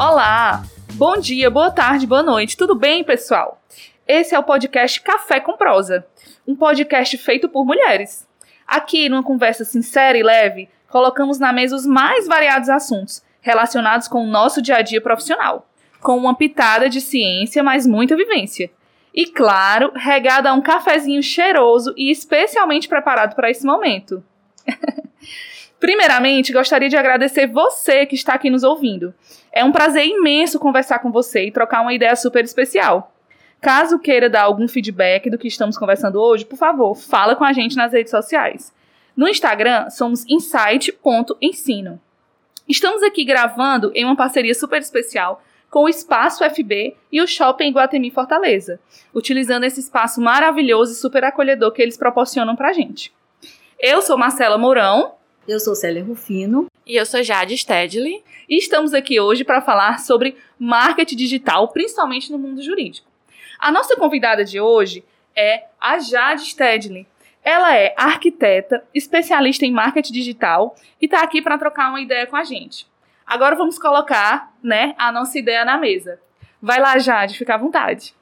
Olá! Bom dia, boa tarde, boa noite. Tudo bem, pessoal? Esse é o podcast Café com Prosa, um podcast feito por mulheres. Aqui, numa conversa sincera e leve, colocamos na mesa os mais variados assuntos relacionados com o nosso dia a dia profissional, com uma pitada de ciência, mas muita vivência. E claro, regada a um cafezinho cheiroso e especialmente preparado para esse momento. Primeiramente, gostaria de agradecer você que está aqui nos ouvindo. É um prazer imenso conversar com você e trocar uma ideia super especial. Caso queira dar algum feedback do que estamos conversando hoje, por favor, fala com a gente nas redes sociais. No Instagram, somos insight.ensino. Estamos aqui gravando em uma parceria super especial com o Espaço FB e o Shopping Guatemi Fortaleza, utilizando esse espaço maravilhoso e super acolhedor que eles proporcionam pra gente. Eu sou Marcela Mourão, eu sou Célia Rufino. E eu sou Jade Stedley. E estamos aqui hoje para falar sobre marketing digital, principalmente no mundo jurídico. A nossa convidada de hoje é a Jade Stedley. Ela é arquiteta, especialista em marketing digital e está aqui para trocar uma ideia com a gente. Agora vamos colocar, né, a nossa ideia na mesa. Vai lá, Jade, fica à vontade.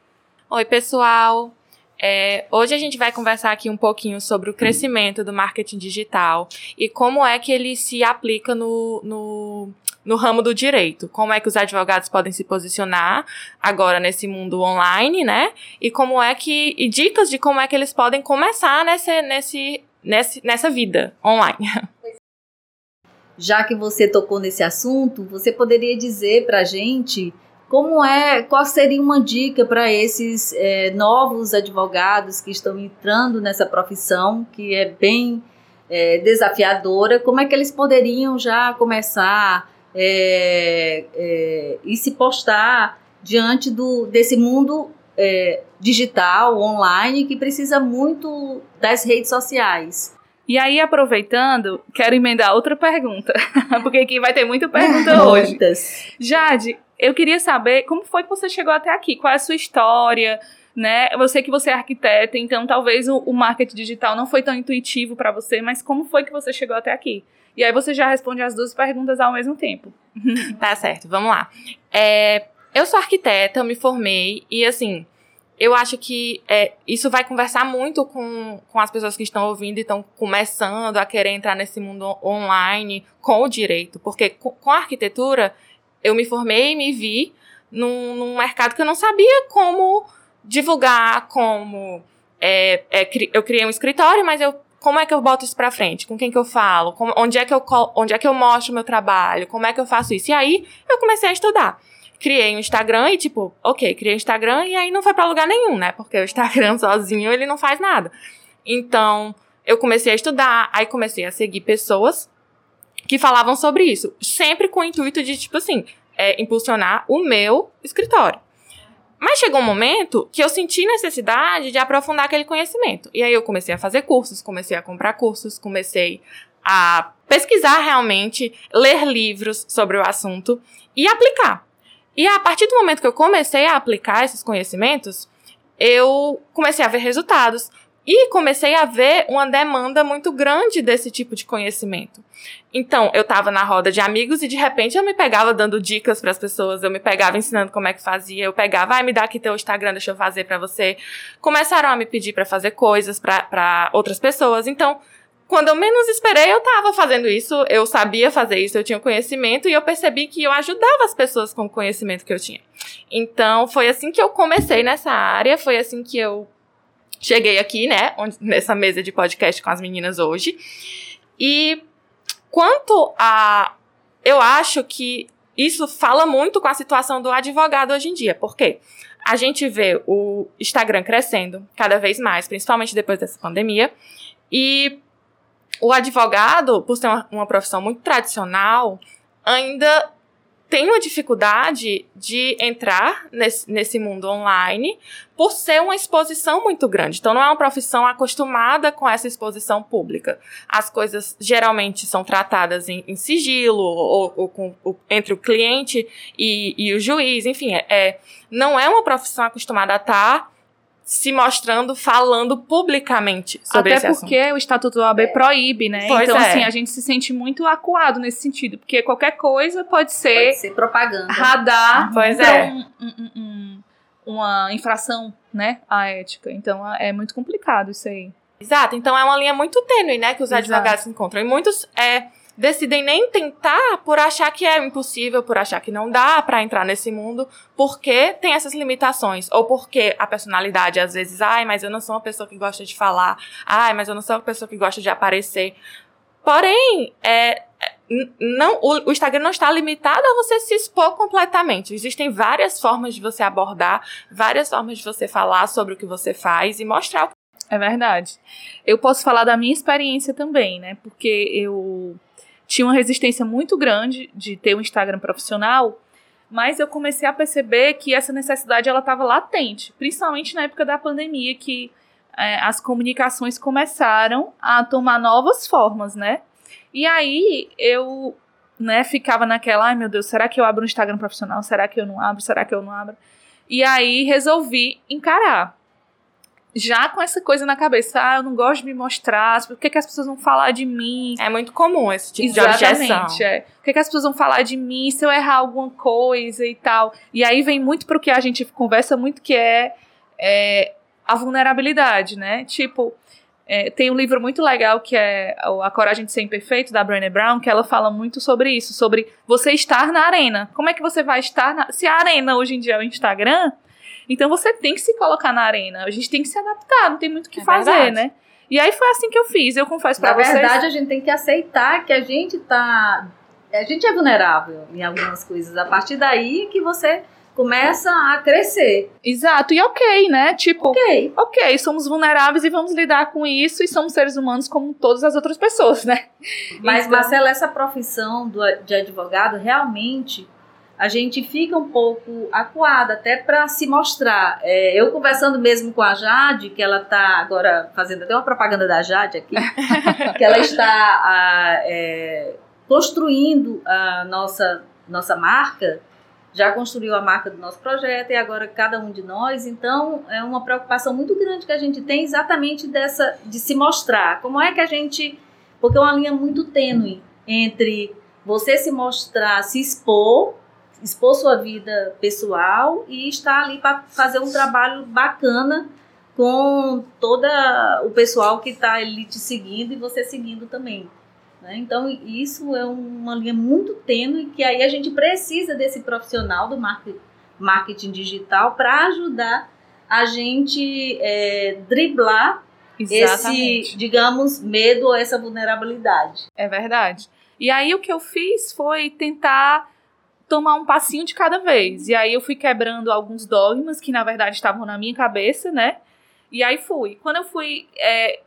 Oi, pessoal. É, hoje a gente vai conversar aqui um pouquinho sobre o crescimento do marketing digital e como é que ele se aplica no, no, no ramo do direito. Como é que os advogados podem se posicionar agora nesse mundo online, né? E como é que. E dicas de como é que eles podem começar nesse, nesse, nesse, nessa vida online. Já que você tocou nesse assunto, você poderia dizer pra gente como é, qual seria uma dica para esses é, novos advogados que estão entrando nessa profissão, que é bem é, desafiadora? Como é que eles poderiam já começar é, é e se postar diante do, desse mundo é, digital, online, que precisa muito das redes sociais? E aí, aproveitando, quero emendar outra pergunta, porque aqui vai ter muita pergunta hoje. Jade, eu queria saber como foi que você chegou até aqui, qual é a sua história, né? Eu sei que você é arquiteta, então talvez o, o marketing digital não foi tão intuitivo para você, mas como foi que você chegou até aqui? E aí você já responde as duas perguntas ao mesmo tempo. tá certo, vamos lá. É, eu sou arquiteta, eu me formei e assim, eu acho que é, isso vai conversar muito com, com as pessoas que estão ouvindo e estão começando a querer entrar nesse mundo online com o direito, porque com, com a arquitetura eu me formei e me vi num, num mercado que eu não sabia como divulgar, como. É, é, eu criei um escritório, mas eu como é que eu boto isso pra frente? Com quem que eu falo? Como, onde, é que eu, onde é que eu mostro o meu trabalho? Como é que eu faço isso? E aí, eu comecei a estudar. Criei um Instagram e, tipo, ok, criei um Instagram e aí não foi pra lugar nenhum, né? Porque o Instagram sozinho, ele não faz nada. Então, eu comecei a estudar, aí comecei a seguir pessoas que falavam sobre isso, sempre com o intuito de, tipo assim, é, impulsionar o meu escritório. Mas chegou um momento que eu senti necessidade de aprofundar aquele conhecimento. E aí eu comecei a fazer cursos, comecei a comprar cursos, comecei a pesquisar realmente, ler livros sobre o assunto e aplicar. E a partir do momento que eu comecei a aplicar esses conhecimentos, eu comecei a ver resultados. E comecei a ver uma demanda muito grande desse tipo de conhecimento. Então, eu estava na roda de amigos e de repente eu me pegava dando dicas para as pessoas, eu me pegava ensinando como é que fazia, eu pegava, vai, ah, me dá aqui teu Instagram, deixa eu fazer para você. Começaram a me pedir para fazer coisas para outras pessoas. Então, quando eu menos esperei, eu estava fazendo isso, eu sabia fazer isso, eu tinha conhecimento e eu percebi que eu ajudava as pessoas com o conhecimento que eu tinha. Então, foi assim que eu comecei nessa área, foi assim que eu cheguei aqui, né, nessa mesa de podcast com as meninas hoje. E quanto a. Eu acho que isso fala muito com a situação do advogado hoje em dia. Por quê? A gente vê o Instagram crescendo cada vez mais, principalmente depois dessa pandemia. E o advogado, por ser uma, uma profissão muito tradicional, ainda tem uma dificuldade de entrar nesse, nesse mundo online por ser uma exposição muito grande. Então, não é uma profissão acostumada com essa exposição pública. As coisas geralmente são tratadas em, em sigilo ou, ou com, ou, entre o cliente e, e, o juiz. Enfim, é, é, não é uma profissão acostumada a estar se mostrando, falando publicamente sobre Até esse porque assunto. o Estatuto do OAB proíbe, né? Pois então, é. assim, a gente se sente muito acuado nesse sentido. Porque qualquer coisa pode ser Pode ser propaganda. radar Pois pra é. um- um- um- uma infração, né? À ética. Então, é muito complicado isso aí. Exato, então é uma linha muito tênue, né, que os Exato. advogados encontram. E muitos é, decidem nem tentar por achar que é impossível, por achar que não dá pra entrar nesse mundo, porque tem essas limitações. Ou porque a personalidade, às vezes, ai, mas eu não sou uma pessoa que gosta de falar, ai, mas eu não sou uma pessoa que gosta de aparecer. Porém, é, não, o, o Instagram não está limitado a você se expor completamente. Existem várias formas de você abordar, várias formas de você falar sobre o que você faz e mostrar o É verdade. Eu posso falar da minha experiência também, né? Porque eu tinha uma resistência muito grande de ter um Instagram profissional, mas eu comecei a perceber que essa necessidade ela estava latente, principalmente na época da pandemia, que é, as comunicações começaram a tomar novas formas, né? E aí eu né, ficava naquela, ai meu Deus, será que eu abro um Instagram profissional? Será que eu não abro? Será que eu não abro? E aí resolvi encarar já com essa coisa na cabeça, ah, eu não gosto de me mostrar, por que, que as pessoas vão falar de mim? É muito comum esse tipo de objeção. Exatamente, é. Por que, que as pessoas vão falar de mim se eu errar alguma coisa e tal? E aí vem muito pro que a gente conversa muito, que é, é a vulnerabilidade, né? Tipo, é, tem um livro muito legal que é A Coragem de Ser Imperfeito, da Brené Brown, que ela fala muito sobre isso, sobre você estar na arena. Como é que você vai estar na... Se a arena hoje em dia é o Instagram, então você tem que se colocar na arena. A gente tem que se adaptar, não tem muito o que É fazer, verdade. né? E aí foi assim que eu fiz. Eu confesso pra Na vocês. verdade, a gente tem que aceitar que a gente tá. A gente é vulnerável em algumas coisas. A partir daí que você começa a crescer. Exato, e ok, né? Tipo, Ok. ok, somos vulneráveis e vamos lidar com isso e somos seres humanos como todas as outras pessoas, né? Mas, Então- Marcela, essa profissão do, de advogado, realmente, a gente fica um pouco acuada até para se mostrar. É, eu conversando mesmo com a Jade, que ela está agora fazendo até uma propaganda da Jade aqui, que ela está ah, é, construindo a nossa, nossa marca, já construiu a marca do nosso projeto e agora cada um de nós. Então, é uma preocupação muito grande que a gente tem exatamente dessa de se mostrar. Como é que a gente. Porque é uma linha muito tênue entre você se mostrar, se expor, expor sua vida pessoal e estar ali para fazer um trabalho bacana com toda o pessoal que está ali te seguindo e você seguindo também. né? Então, isso é uma linha muito tênue que aí a gente precisa desse profissional do marketing, digital para ajudar a gente é, driblar esse, digamos, medo ou essa vulnerabilidade. É verdade. E aí o que eu fiz foi tentar tomar um passinho de cada vez. E aí eu fui quebrando alguns dogmas que na verdade estavam na minha cabeça, né? E aí fui. Quando eu fui é,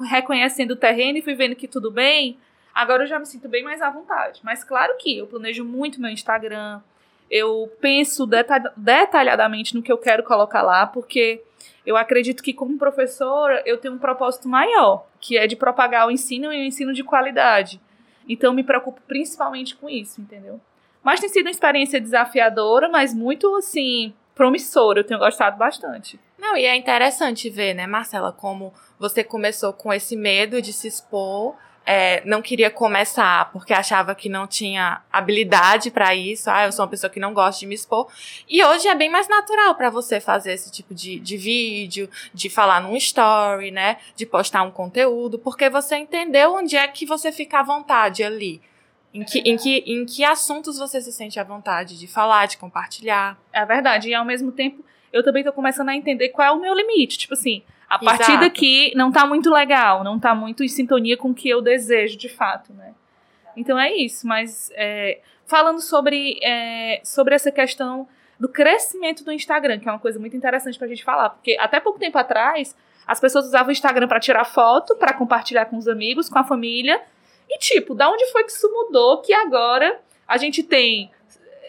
reconhecendo o terreno e fui vendo que tudo bem, agora eu já me sinto bem mais à vontade. Mas claro que eu planejo muito meu Instagram. Eu penso deta- detalhadamente no que eu quero colocar lá, porque eu acredito que como professora eu tenho um propósito maior, que é de propagar o ensino e o ensino de qualidade. Então me preocupo principalmente com isso, entendeu? Mas tem sido uma experiência desafiadora, mas muito assim promissora. Eu tenho gostado bastante. Não, e é interessante ver, né, Marcela, como você começou com esse medo de se expor, é, não queria começar porque achava que não tinha habilidade pra isso. Ah, eu sou uma pessoa que não gosta de me expor. E hoje é bem mais natural pra você fazer esse tipo de, de vídeo, de falar num story, né, de postar um conteúdo, porque você entendeu onde é que você fica à vontade ali. Em que, em, que, em que assuntos você se sente à vontade de falar, de compartilhar. É verdade. E ao mesmo tempo, eu também tô começando a entender qual é o meu limite. Tipo assim, a partir Exato. daqui não tá muito legal, não tá muito em sintonia com o que eu desejo de fato, né? Então é isso. Mas é, falando sobre, é, sobre essa questão do crescimento do Instagram, que é uma coisa muito interessante pra gente falar, porque até pouco tempo atrás as pessoas usavam o Instagram pra tirar foto, pra compartilhar com os amigos, com a família. E tipo, da onde foi que isso mudou que agora a gente tem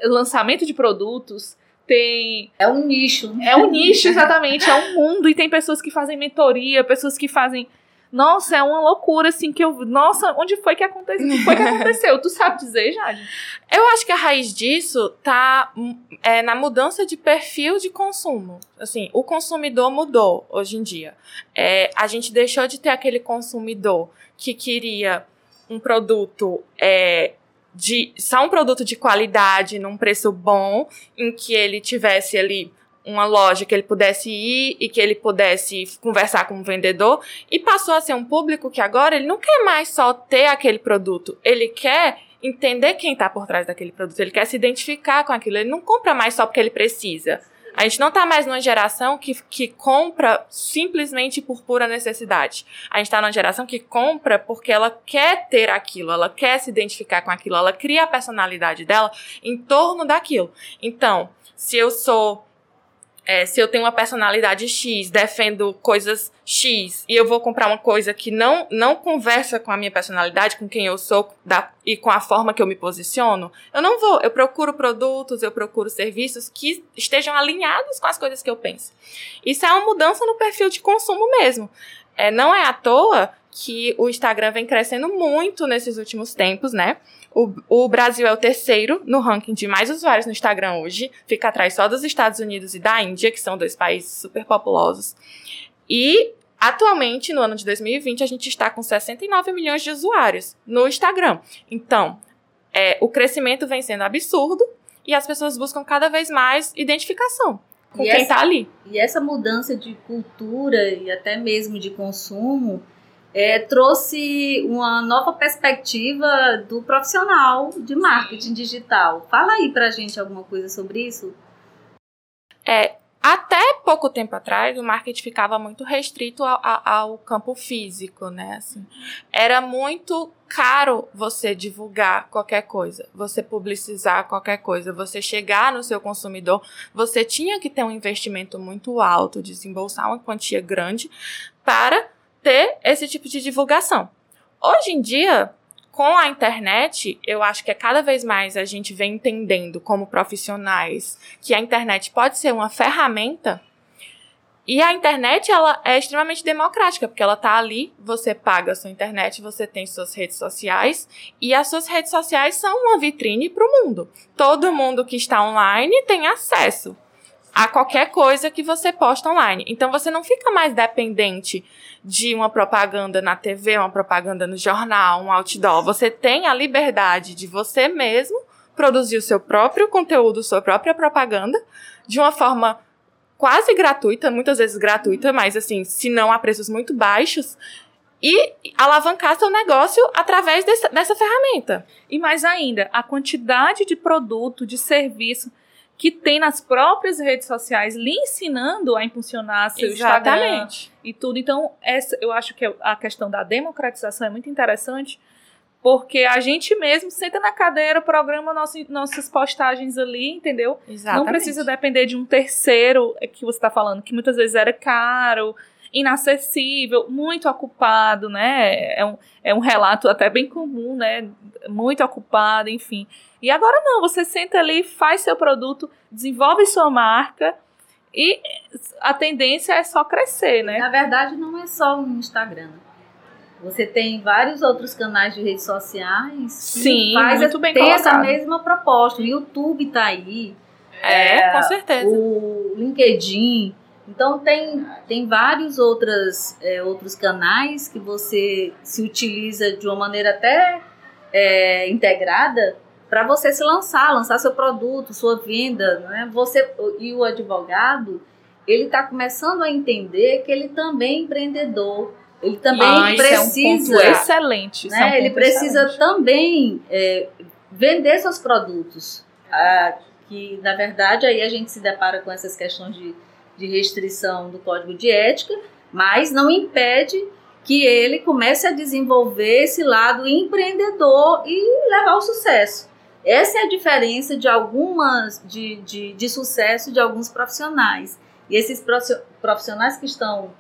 lançamento de produtos, tem É um nicho. é um nicho, exatamente, é um mundo, e tem pessoas que fazem mentoria, pessoas que fazem Nossa, é uma loucura, assim, que eu. Nossa, onde foi que aconteceu? O que foi que aconteceu? tu sabe dizer, Jade? Eu acho que a raiz disso tá é, na mudança de perfil de consumo. Assim, o consumidor mudou hoje em dia. É, a gente deixou de ter aquele consumidor que queria um produto é, de só um produto de qualidade num preço bom, em que ele tivesse ali uma loja que ele pudesse ir e que ele pudesse conversar com o vendedor e passou a ser um público que agora ele não quer mais só ter aquele produto, ele quer entender quem está por trás daquele produto, ele quer se identificar com aquilo, ele não compra mais só porque ele precisa. A gente não está mais numa geração que, que compra simplesmente por pura necessidade. A gente está numa geração que compra porque ela quer ter aquilo, ela quer se identificar com aquilo, ela cria a personalidade dela em torno daquilo. Então, se eu sou é, se eu tenho uma personalidade X, defendo coisas X, e eu vou comprar uma coisa que não, não conversa com a minha personalidade, com quem eu sou da, e com a forma que eu me posiciono, eu não vou. Eu procuro produtos, eu procuro serviços que estejam alinhados com as coisas que eu penso. Isso é uma mudança no perfil de consumo mesmo. É, não é à toa que o Instagram vem crescendo muito nesses últimos tempos, né? O, o, Brasil é o terceiro no ranking de mais usuários no Instagram hoje, fica atrás só dos Estados Unidos e da Índia, que são dois países super populosos. E atualmente, no ano de 2020, a gente está com 69 milhões de usuários no Instagram. Então, é, o crescimento vem sendo absurdo e as pessoas buscam cada vez mais identificação com e quem está ali. E essa mudança de cultura e até mesmo de consumo é, trouxe uma nova perspectiva do profissional de marketing digital. Fala aí pra gente alguma coisa sobre isso. É, até pouco tempo atrás, o marketing ficava muito restrito ao, ao, campo físico, né? Assim, era muito caro você divulgar qualquer coisa, você publicizar qualquer coisa, você chegar no seu consumidor, você tinha que ter um investimento muito alto, desembolsar uma quantia grande para ter esse tipo de divulgação. Hoje em dia, com a internet, eu acho que é cada vez mais a gente vem entendendo como profissionais que a internet pode ser uma ferramenta. E a internet, ela é extremamente democrática, porque ela tá ali, você paga a sua internet, você tem suas redes sociais, e as suas redes sociais são uma vitrine para o mundo. Todo mundo que está online tem acesso a qualquer coisa que você posta online. Então você não fica mais dependente de uma propaganda na TV, uma propaganda no jornal, um outdoor. Você tem a liberdade de você mesmo produzir o seu próprio conteúdo, sua própria propaganda, de uma forma quase gratuita, muitas vezes gratuita, mas assim, se não a preços muito baixos, e alavancar seu negócio através dessa, dessa ferramenta. E mais ainda, a quantidade de produto, de serviço que tem nas próprias redes sociais lhe ensinando a impulsionar seu Exatamente. Instagram e tudo. Então, essa, eu acho que a questão da democratização é muito interessante, porque a gente mesmo senta na cadeira, programa nosso, nossas postagens ali, entendeu? Exatamente. Não precisa depender de um terceiro é que você está falando, que muitas vezes era caro, inacessível, muito ocupado, né? É um, é um relato até bem comum, né? Muito ocupado, enfim. E agora não, você senta ali, faz seu produto, desenvolve sua marca e a tendência é só crescer, né? Na verdade, não é só o Instagram. Você tem vários outros canais de redes sociais Sim, faz muito bem tem colocado. essa mesma proposta. O YouTube tá aí. É, é, com certeza. O LinkedIn. Então tem, tem vários outras, é, outros canais que você se utiliza de uma maneira até é, integrada para você se lançar, lançar seu produto, sua venda, né? Você e o advogado, ele está começando a entender que ele também é empreendedor, ele também ah, precisa, é um excelente, né? É um ele precisa excelente. também é, vender seus produtos, ah, que na verdade aí a gente se depara com essas questões de, de restrição do código de ética, mas não impede que ele comece a desenvolver esse lado empreendedor e levar ao sucesso. Essa é a diferença de algumas de, de, de sucesso de alguns profissionais. E esses profissionais que estão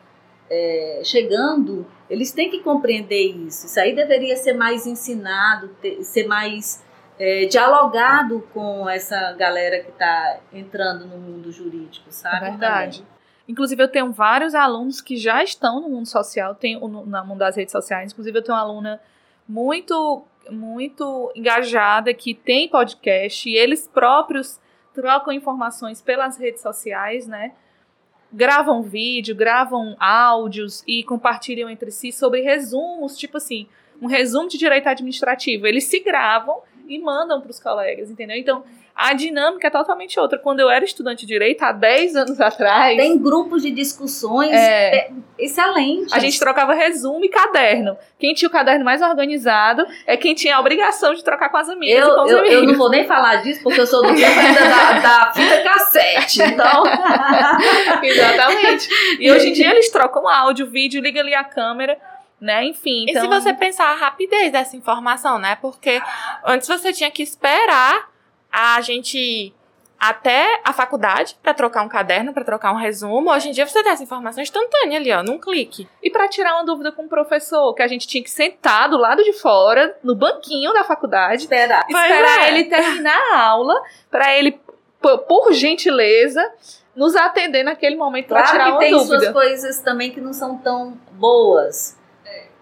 é, chegando, eles têm que compreender isso. Isso aí deveria ser mais ensinado, ter, ser mais é, dialogado com essa galera que está entrando no mundo jurídico, sabe? É verdade. Inclusive, eu tenho vários alunos que já estão no mundo social, tenho no, no mundo das redes sociais. Inclusive, eu tenho uma aluna muito, muito engajada que tem podcast e eles próprios trocam informações pelas redes sociais, né? Gravam vídeo, gravam áudios e compartilham entre si sobre resumos, tipo assim, um resumo de direito administrativo. Eles se gravam e mandam para os colegas, entendeu? Então, a dinâmica é totalmente outra. Quando eu era estudante de direito, há 10 anos atrás. Tem grupos de discussões é, excelentes. A gente trocava resumo e caderno. Quem tinha o caderno mais organizado é quem tinha a obrigação de trocar com as amigas eu, eu. Eu não vou nem falar disso, porque eu sou do tempo ainda da, da fita cassete. Então. Exatamente. E hoje em dia eles trocam áudio, vídeo, liga ali a câmera né? Enfim. Então... E se então você pensar a rapidez dessa informação, né? Porque antes você tinha que esperar a gente até a faculdade para trocar um caderno, para trocar um resumo. Hoje em dia você tem essa informação instantânea ali, ó, num clique. E para tirar uma dúvida com o professor, que a gente tinha que sentar do lado de fora, no banquinho da faculdade, esperar, esperar é. ele terminar a aula, para ele, por gentileza, nos atender naquele momento claro para tirar uma dúvida. tem suas coisas também que não são tão boas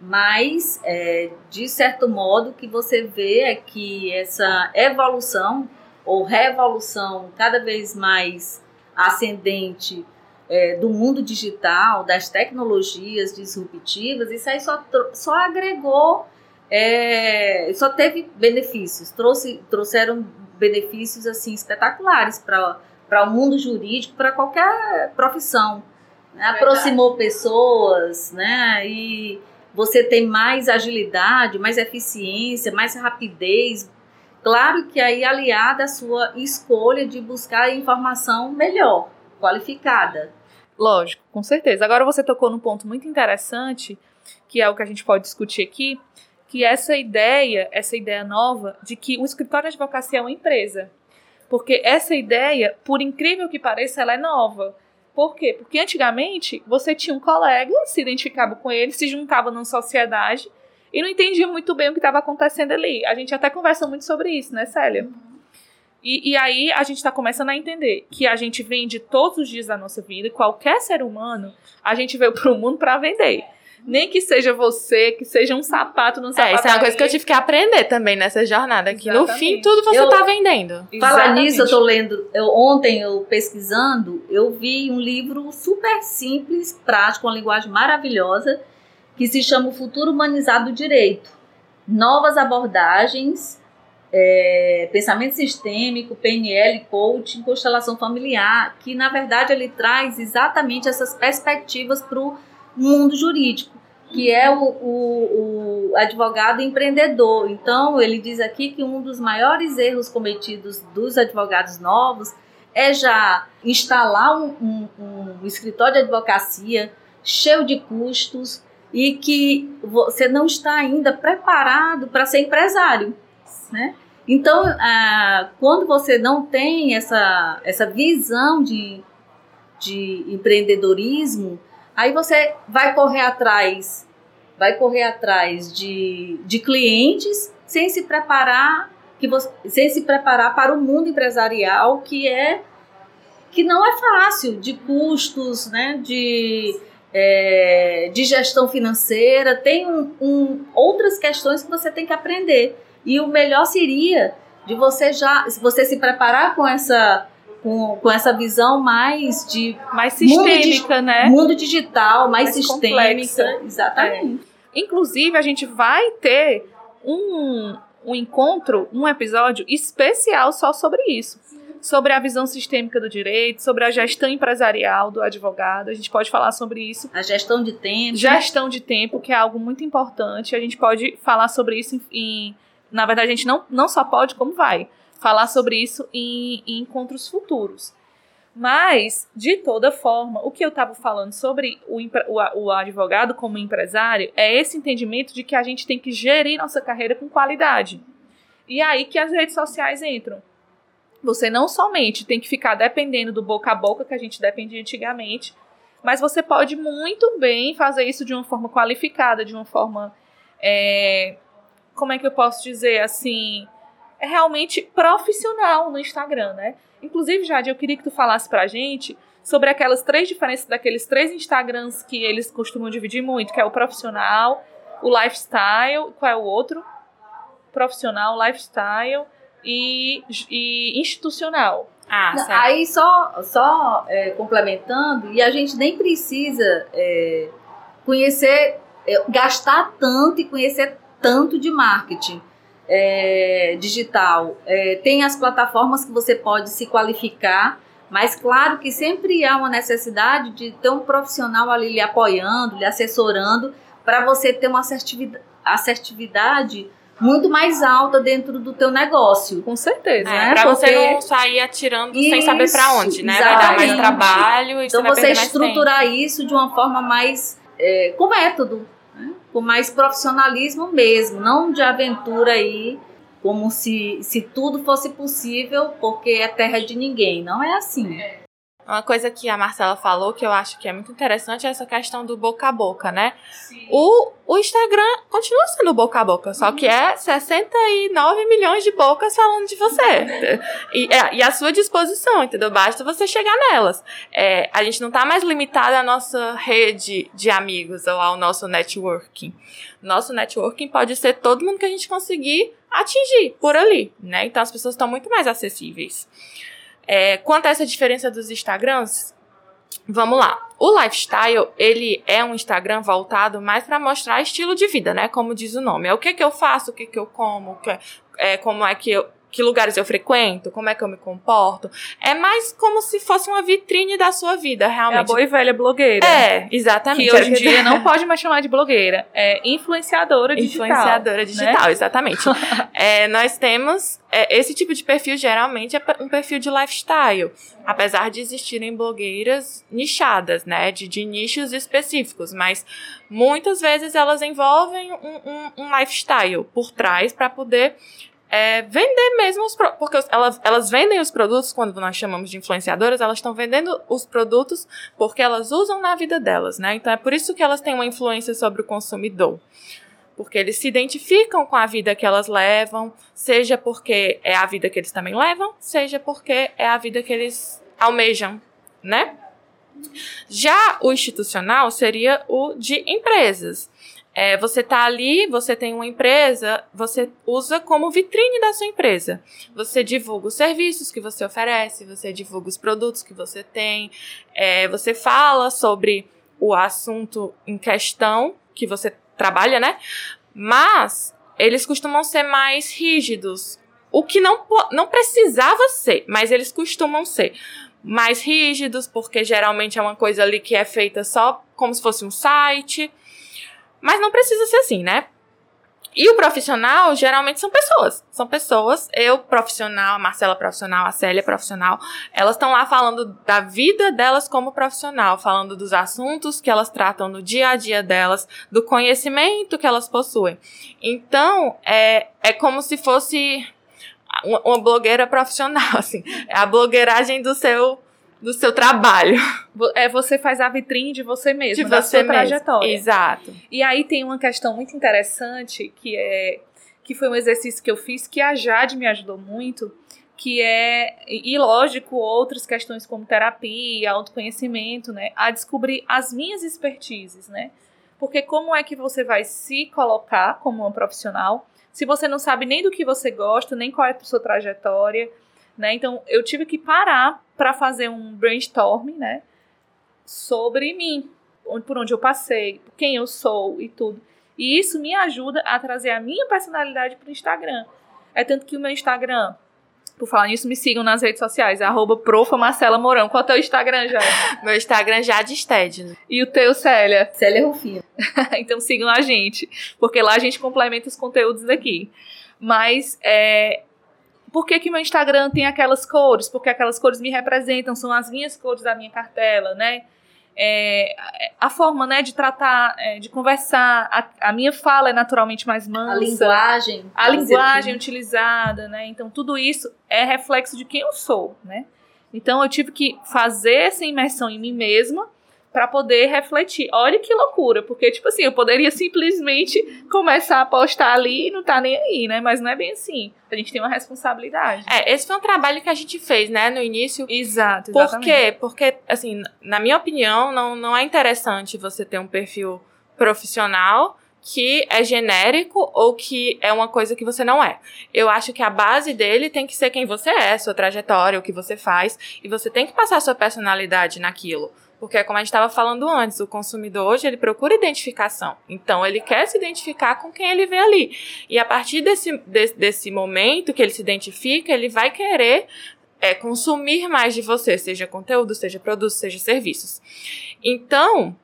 mas é, de certo modo que você vê é que essa evolução ou revolução cada vez mais ascendente é, do mundo digital, das tecnologias disruptivas, isso aí só, só agregou, é, só teve benefícios, trouxe, trouxeram benefícios assim espetaculares para o mundo jurídico, para qualquer profissão. Né? Aproximou pessoas, né? E você tem mais agilidade, mais eficiência, mais rapidez. Claro que aí aliada à sua escolha de buscar informação melhor, qualificada. Lógico, com certeza. Agora você tocou num ponto muito interessante, que é o que a gente pode discutir aqui, que é essa ideia, essa ideia nova de que o escritório de advocacia é uma empresa. Porque essa ideia, por incrível que pareça, ela é nova. Por quê? Porque antigamente você tinha um colega, se identificava com ele, se juntava numa sociedade e não entendia muito bem o que estava acontecendo ali. A gente até conversa muito sobre isso, né, Célia? Uhum. E, e, aí a gente está começando a entender que a gente vende todos os dias da nossa vida, qualquer ser humano, a gente veio para o mundo para vender. Nem que seja você, que seja um sapato no sapato. É, isso é uma coisa que eu tive que aprender também nessa jornada. Que no fim, tudo você está vendendo. Falar nisso, eu tô lendo. Eu, ontem, eu pesquisando, eu vi um livro super simples, prático, uma linguagem maravilhosa, que se chama O Futuro Humanizado do Direito. Novas abordagens, é, pensamento sistêmico, PNL, coaching, constelação familiar, que na verdade ele traz exatamente essas perspectivas para o mundo jurídico, que é o, o, o, advogado empreendedor. Então, ele diz aqui que um dos maiores erros cometidos dos advogados novos é já instalar um, um, um escritório de advocacia cheio de custos e que você não está ainda preparado para ser empresário, né? Então, ah, quando você não tem essa, essa visão de, de empreendedorismo, Aí você vai correr atrás, vai correr atrás de, de clientes sem se preparar que você, sem se preparar para o mundo empresarial que é que não é fácil de custos, né, de é, de gestão financeira, tem um, um, outras questões que você tem que aprender. E o melhor seria de você já, se você se preparar com essa com, com essa visão mais de mais sistêmica, mundo, né? Mundo digital, mais, mais sistêmica, complexa. exatamente. É. Inclusive, a gente vai ter um, um encontro, um episódio especial só sobre isso. Sobre a visão sistêmica do direito, sobre a gestão empresarial do advogado. A gente pode falar sobre isso. A gestão de tempo. Gestão de tempo, que é algo muito importante. A gente pode falar sobre isso em. na verdade, a gente não, não só pode, como vai falar sobre isso em, em encontros futuros. Mas, de toda forma, o que eu estava falando sobre o, o, o, advogado como empresário é esse entendimento de que a gente tem que gerir nossa carreira com qualidade. E é aí que as redes sociais entram. Você não somente tem que ficar dependendo do boca a boca que a gente dependia antigamente, mas você pode muito bem fazer isso de uma forma qualificada, de uma forma. É, como é que eu posso dizer assim? Realmente profissional no Instagram, né? Inclusive, Jade, eu queria que tu falasse pra gente sobre aquelas três diferenças daqueles três Instagrams que eles costumam dividir muito, que é o profissional, o lifestyle, qual é o outro? Profissional, lifestyle e, e institucional. Ah, certo. Aí só, só é, complementando, e a gente nem precisa é, conhecer, é, gastar tanto e conhecer tanto de marketing é, digital. É, tem as plataformas que você pode se qualificar, mas claro que sempre há uma necessidade de ter um profissional ali lhe apoiando, lhe assessorando, para você ter uma assertividade, assertividade muito mais alta dentro do teu negócio. Com certeza. É, né? pra você não sair atirando sem saber Isso, onde, né? Vai dar mais exatamente. trabalho e Então você você estruturar isso de uma forma mais é, com método? Com mais profissionalismo mesmo, não de aventura aí, como se, se tudo fosse possível, porque é terra de ninguém. Não é assim. Uma coisa que a Marcela falou que eu acho que é muito interessante é essa questão do boca a boca, né? O, o Instagram continua sendo boca a boca, só que é 69 milhões de bocas falando de você. E, é, e à sua disposição, entendeu? Basta você chegar nelas. É, a gente não tá mais limitado à nossa rede de amigos ou ao nosso networking. Nosso networking pode ser todo mundo que a gente conseguir atingir por ali, né? Então as pessoas estão muito mais acessíveis. É, quanto a essa diferença dos Instagrams, vamos lá. O lifestyle, ele é um Instagram voltado mais para mostrar estilo de vida, né? Como diz o nome. É o que que eu faço, o que que eu como, que, é, como é que eu, que lugares eu frequento, como é que eu me comporto. É mais como se fosse uma vitrine da sua vida, É a realmente. boa e velha blogueira. É, exatamente. Que hoje em É dia não pode mais chamar de blogueira. É influenciadora digital. Influenciadora digital, exatamente. É, nós temos é, esse tipo de perfil, geralmente, é um perfil de lifestyle. Apesar de existirem blogueiras nichadas, né? De, de nichos específicos. Mas muitas vezes elas envolvem um, um, um lifestyle por trás para poder. É, vender mesmo os pro- porque elas, elas vendem os produtos quando nós chamamos de influenciadoras elas estão vendendo os produtos porque elas usam na vida delas né então é por isso que elas têm uma influência sobre o consumidor porque eles se identificam com a vida que elas levam, seja porque é a vida que eles também levam, seja porque é a vida que eles almejam, né? Já o institucional seria o de empresas. É, você tá ali, você tem uma empresa, você usa como vitrine da sua empresa. Você divulga os serviços que você oferece, você divulga os produtos que você tem, é, você fala sobre o assunto em questão que você trabalha, né? Mas eles costumam ser mais rígidos. O que não, não precisava ser, mas eles costumam ser mais rígidos, porque geralmente é uma coisa ali que é feita só como se fosse um site. Mas não precisa ser assim, né? E o profissional, geralmente, são pessoas. São pessoas, eu profissional, a Marcela profissional, a Célia profissional, elas estão lá falando da vida delas como profissional, falando dos assuntos que elas tratam no dia a dia delas, do conhecimento que elas possuem. Então, é, é como se fosse uma, blogueira profissional, assim. É a blogueiragem do seu, do seu trabalho. É, você faz a vitrine de você mesmo, de da você sua mesmo. trajetória. Exato. E aí tem uma questão muito interessante que é que foi um exercício que eu fiz que a Jade me ajudou muito, que é e e, lógico outras questões como terapia, autoconhecimento, né, a descobrir as minhas expertises, né? Porque como é que você vai se colocar como uma profissional se você não sabe nem do que você gosta, nem qual é a sua trajetória, né? Então eu tive que parar para fazer um brainstorming, né, sobre mim, por onde eu passei, quem eu sou e tudo. E isso me ajuda a trazer a minha personalidade para o Instagram. É tanto que o meu Instagram, por falar nisso, me sigam nas redes sociais, arroba profa Marcela Mourão. Qual é o teu Instagram, já? Meu Instagram já de Sted, né? E o teu, Célia? Célia Rufino. então sigam a gente, porque lá a gente complementa os conteúdos daqui. Mas é, por que que meu Instagram tem aquelas cores? Porque aquelas cores me representam, são as minhas cores da minha cartela, né? É, a forma, né, de tratar, é, de conversar, a, a minha fala é naturalmente mais mansa. A linguagem. a linguagem utilizada, né? Então tudo isso é reflexo de quem eu sou, né? Então eu tive que fazer essa imersão em mim mesma para poder refletir. Olha que loucura, porque, tipo assim, eu poderia simplesmente começar a postar ali e não tá nem aí, né? Mas não é bem assim. A gente tem uma responsabilidade. É, esse foi um trabalho que a gente fez, né, no início. Exato, Por exatamente. quê? Porque, assim, na minha opinião, não, não é interessante você ter um perfil profissional que é genérico ou que é uma coisa que você não é. Eu acho que a base dele tem que ser quem você é, sua trajetória, o que você faz, e você tem que passar sua personalidade naquilo. Porque, como a gente estava falando antes, o consumidor hoje ele procura identificação. Então, ele quer se identificar com quem ele vê ali. E a partir desse, desse, desse momento que ele se identifica, ele vai querer é, consumir mais de você, seja conteúdo, seja produto, seja serviços. Então,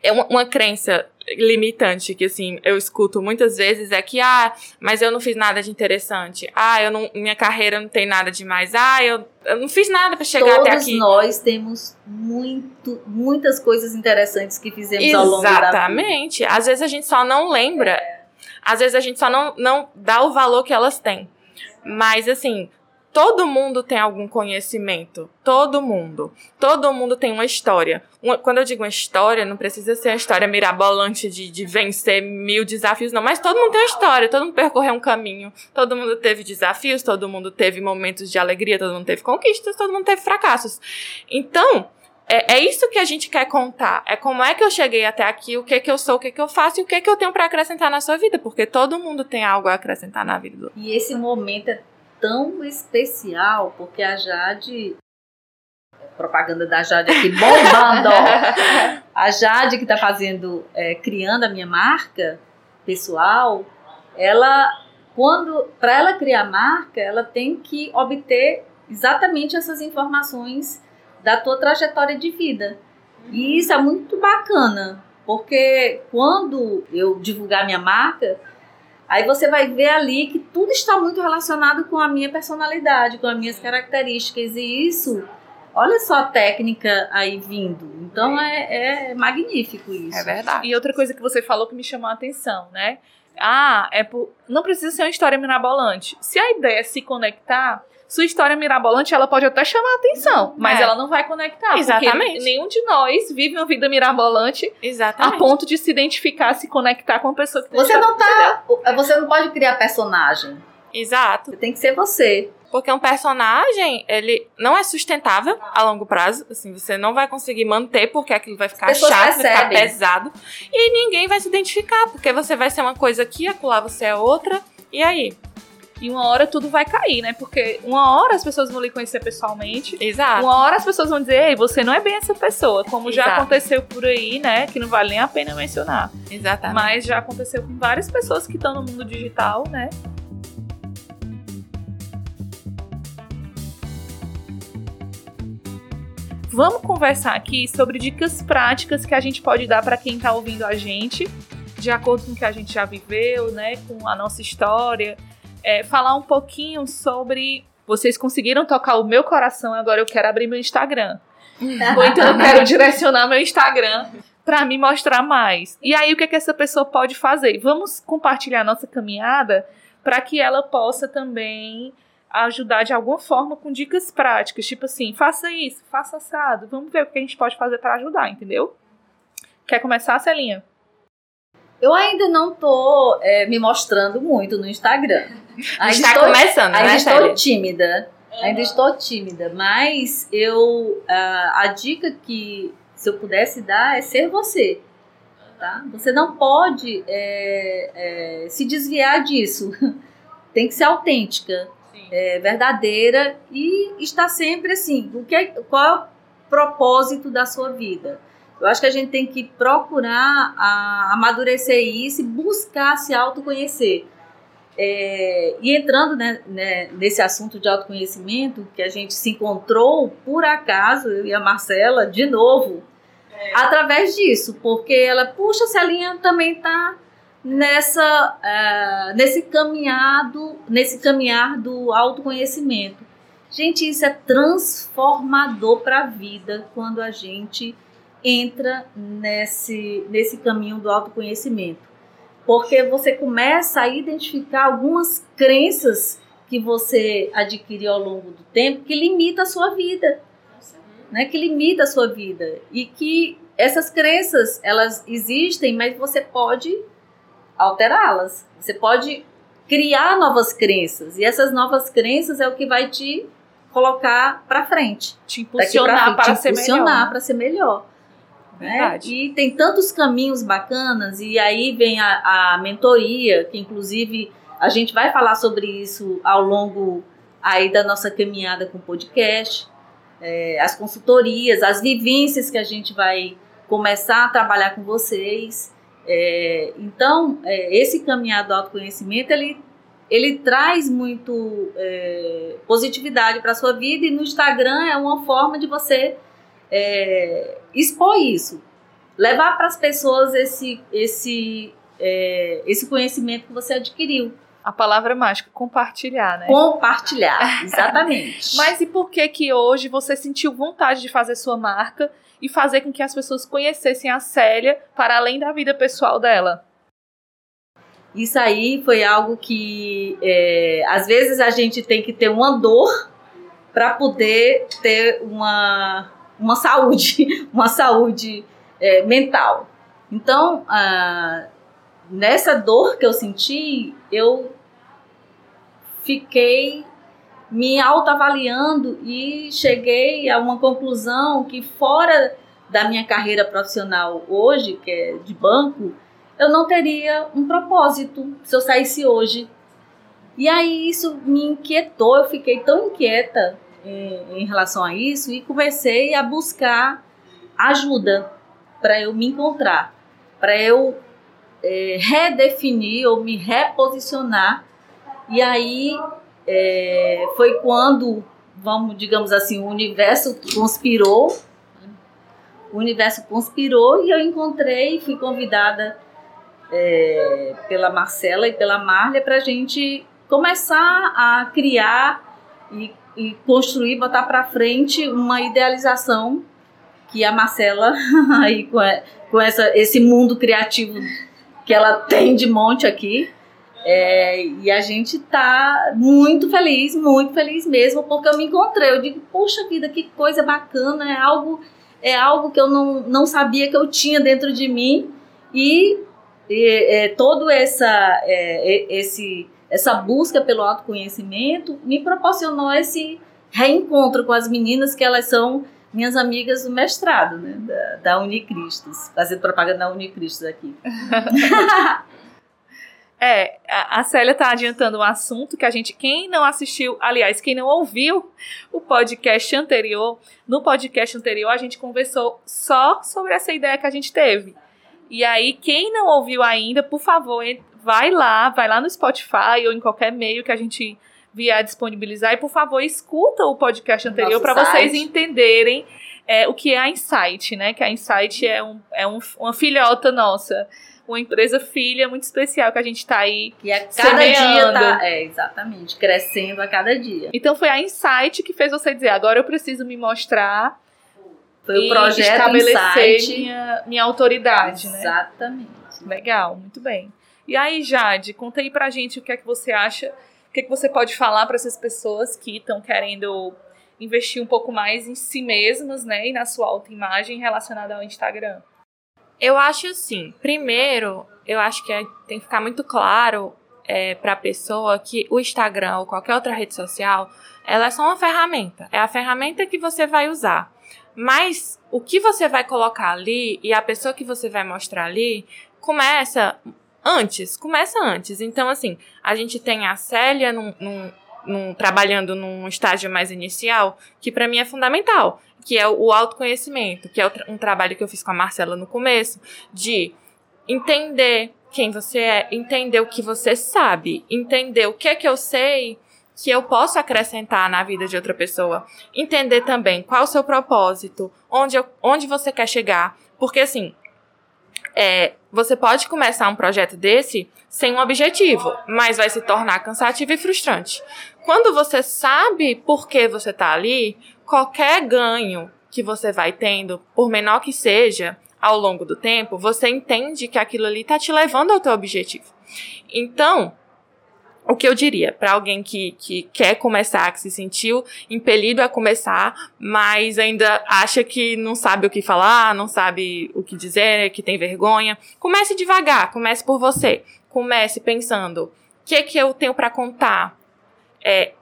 é uma, uma crença limitante que assim eu escuto muitas vezes é que ah mas eu não fiz nada de interessante. Ah eu não minha carreira não tem nada demais. Ah eu, eu não fiz nada para chegar Todos até aqui. nós temos muito, muitas coisas interessantes que fizemos ao longo da vida. exatamente. Às vezes a gente só não lembra. Às vezes a gente só não não dá o valor que elas têm. Mas assim Todo mundo tem algum conhecimento. Todo mundo. Todo mundo tem uma história. Uma, quando eu digo uma história, não precisa ser uma história mirabolante de, de vencer mil desafios, não. Mas todo mundo tem uma história. Todo mundo percorreu um caminho. Todo mundo teve desafios. Todo mundo teve momentos de alegria. Todo mundo teve conquistas. Todo mundo teve fracassos. Então, é, é, isso que a gente quer contar. É como é que eu cheguei até aqui, o que que eu sou, o que que eu faço e o que que eu tenho para acrescentar na sua vida, porque todo mundo tem algo a acrescentar na vida E esse momento é tão especial, porque a Jade. Propaganda da Jade aqui bombando! a Jade, que está fazendo, é, criando a minha marca pessoal, ela, quando. Para ela criar marca, ela tem que obter exatamente essas informações da tua trajetória de vida. E isso é muito bacana, porque quando eu divulgar minha marca, Aí você vai ver ali que tudo está muito relacionado com a minha personalidade, com as minhas características. E isso, olha só a técnica aí vindo. Então é, é magnífico isso. É verdade. E outra coisa que você falou que me chamou a atenção, né? Ah, é por... não precisa ser uma história mirabolante. Se a ideia é se conectar, sua história mirabolante ela pode até chamar a atenção, mas É. ela não vai conectar. Exatamente. Porque nenhum de nós vive uma vida mirabolante Exatamente. a ponto de se identificar, se conectar com a pessoa que Você não tá. Você não pode criar personagem. Exato. Você tem que ser você. Porque um personagem, ele não é sustentável a longo prazo. Assim, você não vai conseguir manter porque aquilo vai ficar chato, vai ficar pesado. E ninguém vai se identificar, porque você vai ser uma coisa aqui, acolá você é outra. E aí? E uma hora tudo vai cair, né? Porque uma hora as pessoas vão lhe conhecer pessoalmente. Exato. Uma hora as pessoas vão dizer, ei, você não é bem essa pessoa, como já Exato. aconteceu por aí, né? Que não vale nem a pena mencionar. Exatamente. Mas já aconteceu com várias pessoas que estão no mundo digital, né? Vamos conversar aqui sobre dicas práticas que a gente pode dar para quem está ouvindo a gente, de acordo com o que a gente já viveu, né? Com a nossa história. É, falar um pouquinho sobre. Vocês conseguiram tocar o meu coração, agora eu quero abrir meu Instagram. Ou então eu quero direcionar meu Instagram para me mostrar mais. E aí o que, é que essa pessoa pode fazer? Vamos compartilhar nossa caminhada para que ela possa também ajudar de alguma forma com dicas práticas, tipo assim, faça isso, faça assado. Vamos ver o que a gente pode fazer para ajudar, entendeu? Quer começar, Celinha? Eu ainda não tô é, me mostrando muito no Instagram. Ainda Está estou, começando, ainda né, estou tímida. Ainda estou tímida. Mas eu a, a dica que se eu pudesse dar é ser você. Tá? Você não pode é, é, se desviar disso. Tem que ser autêntica, é, verdadeira e estar sempre assim. O que é, qual é o propósito da sua vida? Eu acho que a gente tem que procurar a, amadurecer isso e buscar se autoconhecer. É, e entrando né, né, nesse assunto de autoconhecimento, que a gente se encontrou por acaso, eu e a Marcela, de novo, através disso, porque ela, puxa, Celinha também está nessa, ah, nesse caminhado, nesse caminhar do autoconhecimento. Gente, isso é transformador para a vida quando a gente entra nesse, nesse caminho do autoconhecimento. Porque você começa a identificar algumas crenças que você adquiriu ao longo do tempo que limita a sua vida. né, que limita a sua vida e que essas crenças elas existem, mas você pode alterá-las. Você pode criar novas crenças e essas novas crenças é o que vai te colocar para frente, te impulsionar para ser impulsionar para ser melhor. Né? E tem tantos caminhos bacanas, e aí vem a, a mentoria, que inclusive a gente vai falar sobre isso ao longo aí da nossa caminhada com o podcast, é, as consultorias, as vivências que a gente vai começar a trabalhar com vocês. É, então, é, esse caminhar do autoconhecimento, ele, ele traz muito é, positividade para a sua vida e no Instagram é uma forma de você é, expor isso, levar para as pessoas esse, esse, é, esse conhecimento que você adquiriu. A palavra mágica, compartilhar, né? Compartilhar, exatamente. Mas e por que que hoje você sentiu vontade de fazer sua marca e fazer com que as pessoas conhecessem a Célia para além da vida pessoal dela? Isso aí foi algo que é, às vezes a gente tem que ter uma dor para poder ter uma, uma saúde, uma saúde é, mental. Então, ah, nessa dor que eu senti, eu fiquei me autoavaliando e cheguei a uma conclusão que fora da minha carreira profissional hoje, que é de banco, eu não teria um propósito se eu saísse hoje. E aí isso me inquietou, eu fiquei tão inquieta em, relação a isso e comecei a buscar ajuda para eu me encontrar, para eu é, redefinir ou me reposicionar. E aí é, foi quando, vamos, digamos assim, o universo conspirou. O universo conspirou e eu encontrei, fui convidada é, pela Marcela e pela Marlia para a gente começar a criar e, e construir, botar para frente uma idealização que a Marcela aí com, com essa, esse mundo criativo que ela tem de monte aqui. É, e a gente tá muito feliz, muito feliz mesmo, porque eu me encontrei. Eu digo, poxa vida, que coisa bacana, é algo, é algo que eu não, não sabia que eu tinha dentro de mim. E, e é, todo essa, é, esse, essa busca pelo autoconhecimento me proporcionou esse reencontro com as meninas que elas são minhas amigas do mestrado, né, da, da Unicristos, fazendo propaganda da Unicristos aqui. É, a Célia está adiantando um assunto que a gente, quem não assistiu, aliás, quem não ouviu o podcast anterior, no podcast anterior a gente conversou só sobre essa ideia que a gente teve. E aí, quem não ouviu ainda, por favor, vai lá, vai lá no Spotify ou em qualquer meio que a gente vier disponibilizar. E, por favor, escuta o podcast anterior para vocês entenderem é, o que é a Insight, né? Que a Insight é, um, é um, uma filhota nossa. Uma empresa filha muito especial que a gente está aí. E a cada semeando. dia tá. É, exatamente. Crescendo a cada dia. Então foi a Insight que fez você dizer: agora eu preciso me mostrar. Foi o projeto estabelecer Insight. Minha, minha autoridade, exatamente. né? Exatamente. Legal, muito bem. E aí, Jade, conta aí pra gente o que é que você acha o que, que você pode falar para essas pessoas que estão querendo investir um pouco mais em si mesmas, né, e na sua autoimagem relacionada ao Instagram? Eu acho assim, primeiro, eu acho que é, tem que ficar muito claro é, para a pessoa que o Instagram ou qualquer outra rede social, ela é só uma ferramenta. É a ferramenta que você vai usar. Mas o que você vai colocar ali e a pessoa que você vai mostrar ali começa antes, começa antes. Então, assim, a gente tem a Célia num, num, num, trabalhando num estágio mais inicial, que para mim é fundamental, que é o autoconhecimento, que é um trabalho que eu fiz com a Marcela no começo, de entender quem você é, entender o que você sabe, entender o que é que eu sei que eu posso acrescentar na vida de outra pessoa. Entender também qual o seu propósito, onde, eu, onde você quer chegar. Porque, assim, é, você pode começar um projeto desse sem um objetivo, mas vai se tornar cansativo e frustrante. Quando você sabe por que você está ali, qualquer ganho que você vai tendo, por menor que seja, ao longo do tempo, você entende que aquilo ali está te levando ao teu objetivo. Então, o que eu diria para alguém que, que quer começar, que se sentiu impelido a começar, mas ainda acha que não sabe o que falar, não sabe o que dizer, que tem vergonha? Comece devagar, comece por você. Comece pensando: o que, que eu tenho para contar? É,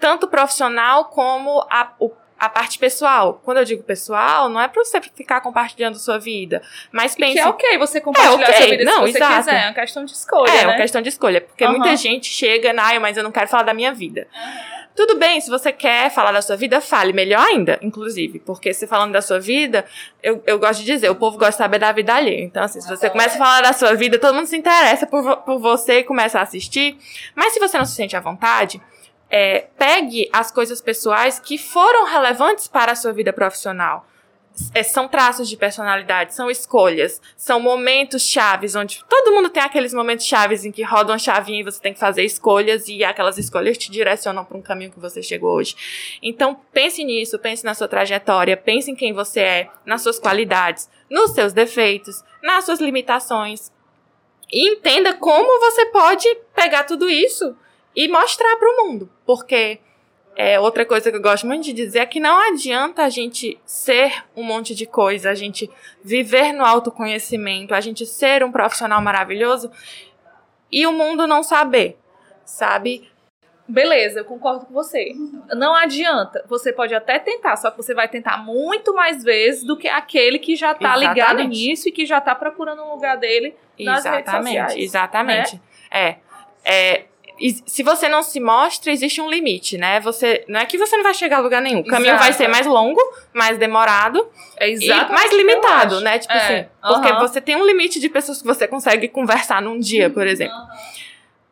tanto profissional como a, o a parte pessoal. Quando eu digo pessoal, não é pra você ficar compartilhando sua vida. Mas pense. Que é ok você compartilhar é okay. sua vida não, se você exato. quiser. É uma questão de escolha. É, né? uma questão de escolha. Porque uhum. muita gente chega, ai, mas eu não quero falar da minha vida. Uhum. Tudo bem, se você quer falar da sua vida, fale. Melhor ainda, inclusive. Porque se falando da sua vida, eu, eu gosto de dizer, o povo gosta de saber da vida alheia. Então, assim, se você começa a falar da sua vida, todo mundo se interessa por, por você e começa a assistir. Mas se você não se sente à vontade, é, pegue as coisas pessoais que foram relevantes para a sua vida profissional. É, são traços de personalidade, são escolhas, são momentos chaves, onde todo mundo tem aqueles momentos chaves em que roda uma chavinha e você tem que fazer escolhas e aquelas escolhas te direcionam para um caminho que você chegou hoje. Então, pense nisso, pense na sua trajetória, pense em quem você é, nas suas qualidades, nos seus defeitos, nas suas limitações. E entenda como você pode pegar tudo isso e mostrar para o mundo. Porque é, outra coisa que eu gosto muito de dizer é que não adianta a gente ser um monte de coisa, a gente viver no autoconhecimento, a gente ser um profissional maravilhoso e o mundo não saber, sabe? Beleza, eu concordo com você. Não adianta. Você pode até tentar, só que você vai tentar muito mais vezes do que aquele que já tá exatamente. ligado nisso e que já tá procurando um lugar dele nas exatamente, redes sociais. Exatamente, né? é. É, se você não se mostra, existe um limite, né? Você não é que você não vai chegar a lugar nenhum. O caminho Exato. vai ser mais longo, mais demorado é e mais limitado, né? Tipo é. assim, porque você tem um limite de pessoas que você consegue conversar num dia, por exemplo.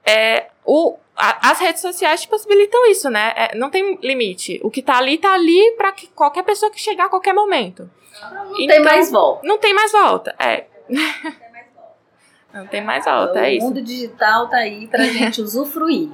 É, o, a, as redes sociais te possibilitam isso, né? É, não tem limite. O que tá ali, tá ali para qualquer pessoa que chegar a qualquer momento. Não então, tem mais volta. Não tem mais volta, é. Não tem mais alta, é isso. O mundo digital tá aí pra gente usufruir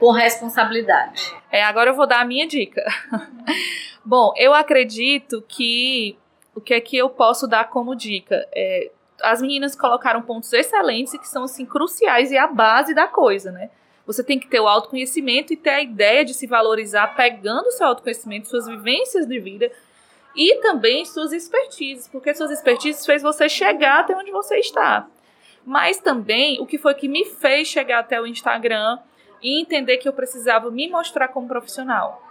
com responsabilidade. É, agora eu vou dar a minha dica. Bom, eu acredito que o que é que eu posso dar como dica? É, as meninas colocaram pontos excelentes e que são assim cruciais e a base da coisa, né? Você tem que ter o autoconhecimento e ter a ideia de se valorizar pegando o seu autoconhecimento, suas vivências de vida e também suas expertises, porque suas expertises fez você chegar até onde você está mas também o que foi que me fez chegar até o Instagram e entender que eu precisava me mostrar como profissional.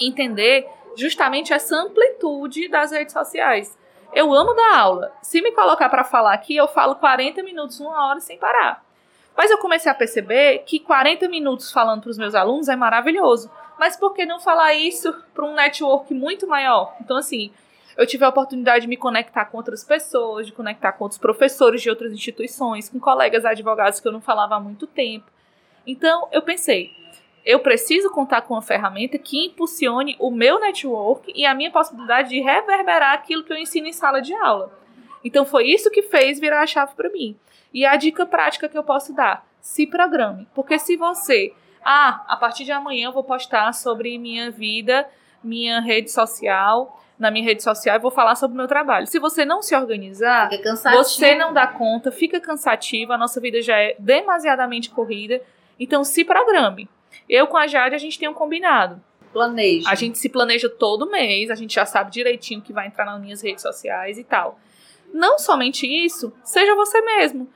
Entender justamente essa amplitude das redes sociais. Eu amo dar aula. Se me colocar para falar aqui, eu falo 40 minutos, uma hora sem parar. Mas eu comecei a perceber que 40 minutos falando para os meus alunos é maravilhoso. Mas por que não falar isso para um network muito maior? Então, assim, eu tive a oportunidade de me conectar com outras pessoas, de conectar com outros professores de outras instituições, com colegas advogados que eu não falava há muito tempo. Então, eu pensei, eu preciso contar com uma ferramenta que impulsione o meu network e a minha possibilidade de reverberar aquilo que eu ensino em sala de aula. Então, foi isso que fez virar a chave para mim. E a dica prática que eu posso dar: se programe. Porque se você, ah, a partir de amanhã eu vou postar sobre minha vida, minha rede social, na minha rede social e vou falar sobre o meu trabalho. Se você não se organizar, você não dá conta, fica cansativo, a nossa vida já é demasiadamente corrida. Então se programe. Eu com a Jade a gente tem um combinado. Planeja. A gente se planeja todo mês, a gente já sabe direitinho que vai entrar nas minhas redes sociais e tal. Não somente isso, seja você mesmo.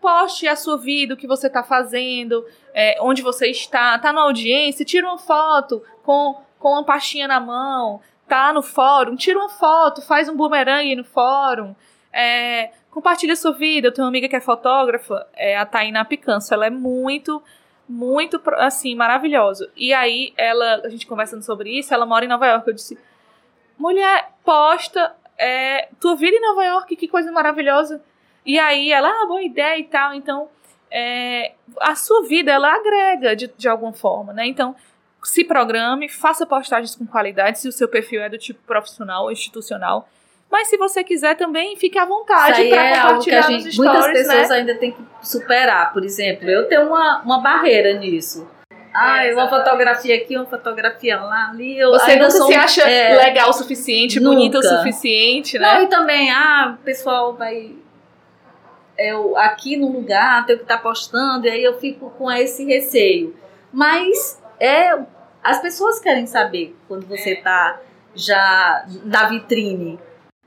Poste a sua vida, o que você está fazendo, é, onde você está, está na audiência, tira uma foto com, com uma pastinha na mão, tá no fórum, tira uma foto, faz um boomerang no fórum, é, compartilha sua vida. Eu tenho uma amiga que é fotógrafa, é a Tainá Picanço, ela é muito, muito, assim, maravilhosa. E aí, ela, a gente conversando sobre isso, ela mora em Nova York, eu disse, mulher, posta é, tua vida em Nova York, que coisa maravilhosa. E aí, ela, ah, boa ideia e tal, então... É, a sua vida ela agrega de, de alguma forma, né? Então, se programe, faça postagens com qualidade, se o seu perfil é do tipo profissional ou institucional. Mas se você quiser também, fique à vontade para é compartilhar algo que a gente, stories, Muitas pessoas né? ainda têm que superar. Por exemplo, eu tenho uma, uma barreira nisso. Ah, é, uma fotografia aqui, uma fotografia lá, ali. Eu, Você nunca se acha é, legal o suficiente, nunca. bonita o suficiente, né? Não, e também, ah, o pessoal vai eu aqui no lugar tenho que estar tá postando, e aí eu fico com esse receio. Mas é as pessoas querem saber quando você está já na vitrine.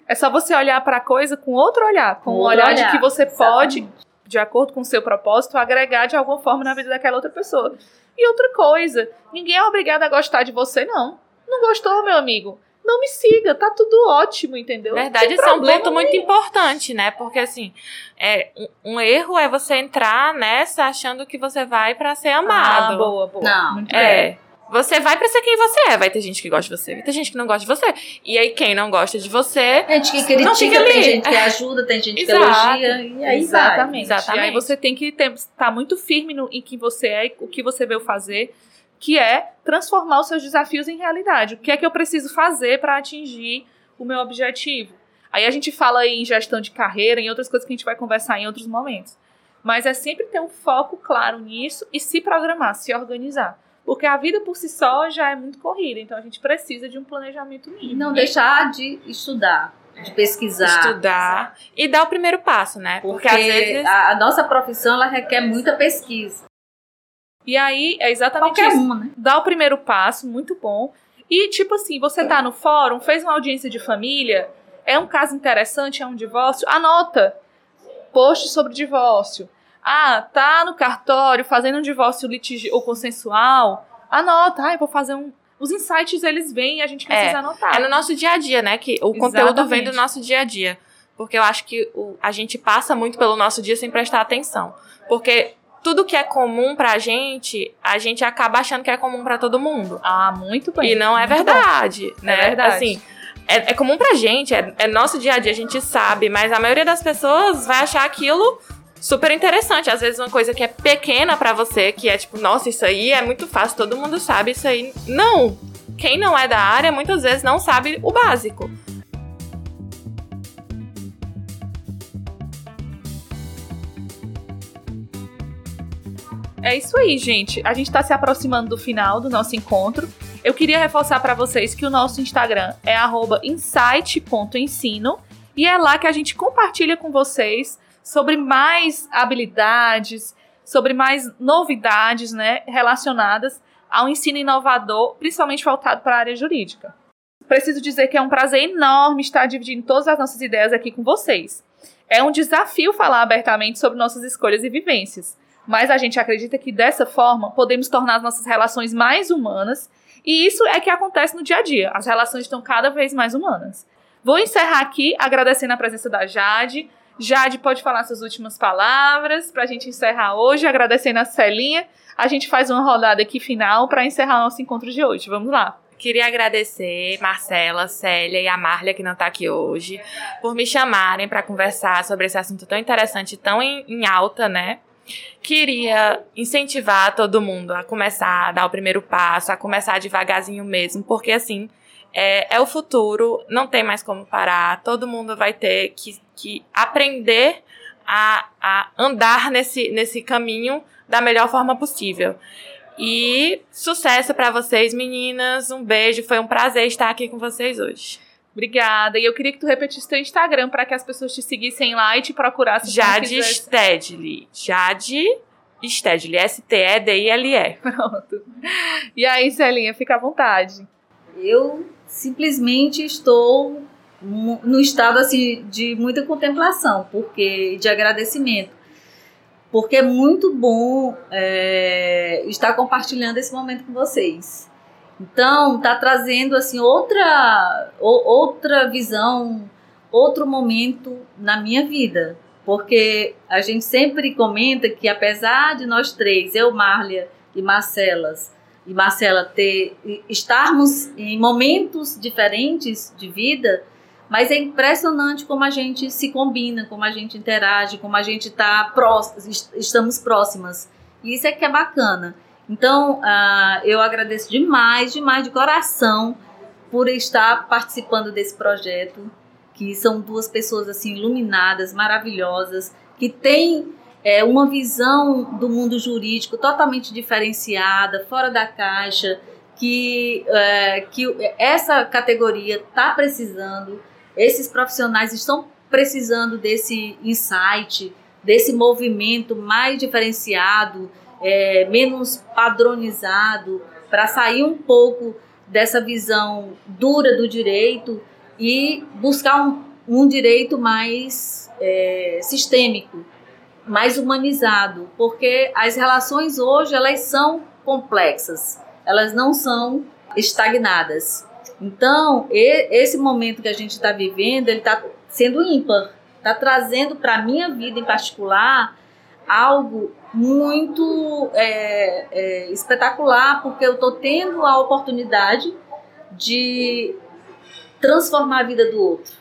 É só você olhar para a coisa com outro olhar, com o um olhar, olhar, de que você pode, de acordo com o seu propósito, agregar de alguma forma na vida daquela outra pessoa. E outra coisa, ninguém é obrigado a gostar de você, não. Não gostou, meu amigo? Não me siga, tá tudo ótimo, entendeu? Verdade, isso é um ponto muito importante, né? Porque assim, é, um, um, erro é você entrar nessa achando que você vai para ser amado. Ah, boa, boa. Não, muito é. Bem. Você vai pra ser quem você é. Vai ter gente que gosta de você, vai ter gente que não gosta de você. E aí, quem não gosta de você. Tem gente que critica, tem gente que ajuda, tem gente que elogia. E aí Exatamente. Vai. Exatamente. E aí você tem que estar tá muito firme no, em quem você é e o que você veio fazer que é transformar os seus desafios em realidade. O que é que eu preciso fazer para atingir o meu objetivo? Aí a gente fala em gestão de carreira, em outras coisas que a gente vai conversar em outros momentos. Mas é sempre ter um foco claro nisso e se programar, se organizar. Porque a vida por si só já é muito corrida, então a gente precisa de um planejamento mínimo. Não deixar de estudar, de pesquisar. Estudar e dar o primeiro passo, né? Porque, Porque às vezes a, a nossa profissão ela requer muita pesquisa. E aí é exatamente Qualquer isso. Uma, né? Dá o primeiro passo, muito bom. E, tipo assim, você tá no fórum, fez uma audiência de família, é um caso interessante, é um divórcio, anota. Post sobre divórcio. Ah, tá no cartório fazendo um divórcio litigio ou consensual. Anota. Ah, eu vou fazer um. Os insights eles vêm e a gente precisa é, anotar. É no nosso dia a dia, né? Que o Exatamente. conteúdo vem do nosso dia a dia. Porque eu acho que o, a gente passa muito pelo nosso dia sem prestar atenção. Porque tudo que é comum pra gente, a gente acaba achando que é comum para todo mundo. Ah, muito bem. E não é verdade, bom. né? É verdade. Assim, é, é, comum pra gente, é, é nosso dia a dia, a gente sabe, mas a maioria das pessoas vai achar aquilo super interessante. Às vezes uma coisa que é pequena para você, que é tipo, nossa, isso aí é muito fácil, todo mundo sabe isso aí. Não! Quem não é da área muitas vezes não sabe o básico. É isso aí, gente. A gente está se aproximando do final do nosso encontro. Eu queria reforçar para vocês que o nosso Instagram é insight.ensino e é lá que a gente compartilha com vocês sobre mais habilidades, sobre mais novidades, né, relacionadas ao ensino inovador, principalmente voltado para a área jurídica. Preciso dizer que é um prazer enorme estar dividindo todas as nossas ideias aqui com vocês. É um desafio falar abertamente sobre nossas escolhas e vivências mas a gente acredita que dessa forma podemos tornar as nossas relações mais humanas, e isso é que acontece no dia a dia. As relações estão cada vez mais humanas. Vou encerrar aqui agradecendo a presença da Jade. Jade pode falar suas últimas palavras para a gente encerrar hoje, agradecendo a Celinha. A gente faz uma rodada aqui final para encerrar nosso encontro de hoje. Vamos lá. Queria agradecer Marcela, Célia e a Marlia, que não está aqui hoje, por me chamarem para conversar sobre esse assunto tão interessante, tão em, em alta, né? Queria incentivar todo mundo a começar a dar o primeiro passo, a começar devagarzinho mesmo, porque assim é, é o futuro, não tem mais como parar, todo mundo vai ter que, que aprender a, a andar nesse, nesse caminho da melhor forma possível. E sucesso para vocês, meninas. Um beijo, foi um prazer estar aqui com vocês hoje. Obrigada. E eu queria que tu repetisse teu Instagram para que as pessoas te seguissem lá e te procurassem. Jade Stedley. Jade Stedley. S-T-E-D-I-L-E. Pronto. E aí, Celinha, fica à vontade. Eu simplesmente estou no estado assim de muita contemplação, porque de agradecimento, porque é muito bom é, estar compartilhando esse momento com vocês. Então, tá trazendo assim outra outra visão, outro momento na minha vida, porque a gente sempre comenta que apesar de nós três, eu, Marlia e Marcelas, e Marcela ter estarmos em momentos diferentes de vida, mas é impressionante como a gente se combina, como a gente interage, como a gente tá próximo, estamos próximas. E isso é que é bacana. Então, uh, eu agradeço demais, demais de coração por estar participando desse projeto, que são duas pessoas assim iluminadas, maravilhosas, que têm é, uma visão do mundo jurídico totalmente diferenciada, fora da caixa, que, é, que essa categoria está precisando, esses profissionais estão precisando desse insight, desse movimento mais diferenciado, é, menos padronizado, para sair um pouco dessa visão dura do direito e buscar um, um direito mais é, sistêmico, mais humanizado, porque as relações hoje elas são complexas, elas não são estagnadas. Então, esse momento que a gente está vivendo, ele está sendo ímpar, está trazendo para a minha vida em particular algo muito é, é, espetacular, porque eu estou tendo a oportunidade de transformar a vida do outro,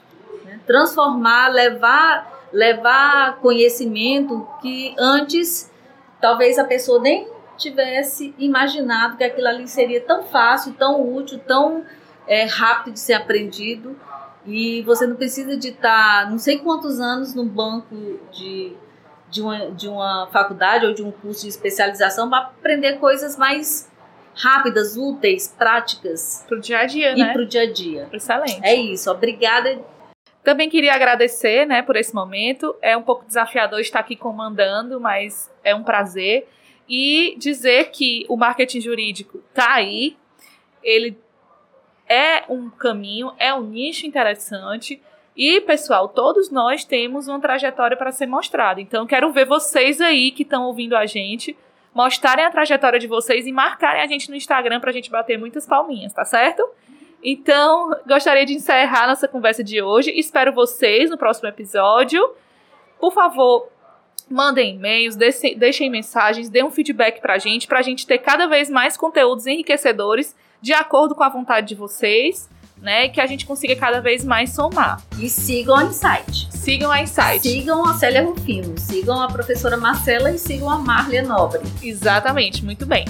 né? transformar, levar, levar conhecimento que antes talvez a pessoa nem tivesse imaginado que aquilo ali seria tão fácil, tão útil, tão é, rápido de ser aprendido. E você não precisa de estar não sei quantos anos no banco de, de, uma, de uma faculdade ou de um curso de especialização para aprender coisas mais rápidas, úteis, práticas. Para o dia a dia, e né? para o dia a dia. Excelente. É isso. Obrigada. Também queria agradecer, né, por esse momento. É um pouco desafiador estar aqui comandando, mas é um prazer. E dizer que o marketing jurídico está aí. Ele é um caminho, é um nicho interessante. E, pessoal, todos nós temos uma trajetória para ser mostrada. Então, quero ver vocês aí que estão ouvindo a gente mostrarem a trajetória de vocês e marcarem a gente no Instagram para a gente bater muitas palminhas, tá certo? Então, gostaria de encerrar nossa conversa de hoje. Espero vocês no próximo episódio. Por favor, mandem e-mails, deixem mensagens, dêem um feedback para a gente, para a gente ter cada vez mais conteúdos enriquecedores de acordo com a vontade de vocês, né? Que a gente consiga cada vez mais somar. E sigam a Insight. Sigam a Insight. Sigam a Célia Rufino, sigam a professora Marcela e sigam a Marlia Nobre. Exatamente, muito bem.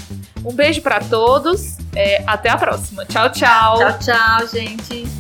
Um beijo para todos, é, até a próxima. Tchau, tchau. Tchau, tchau, gente.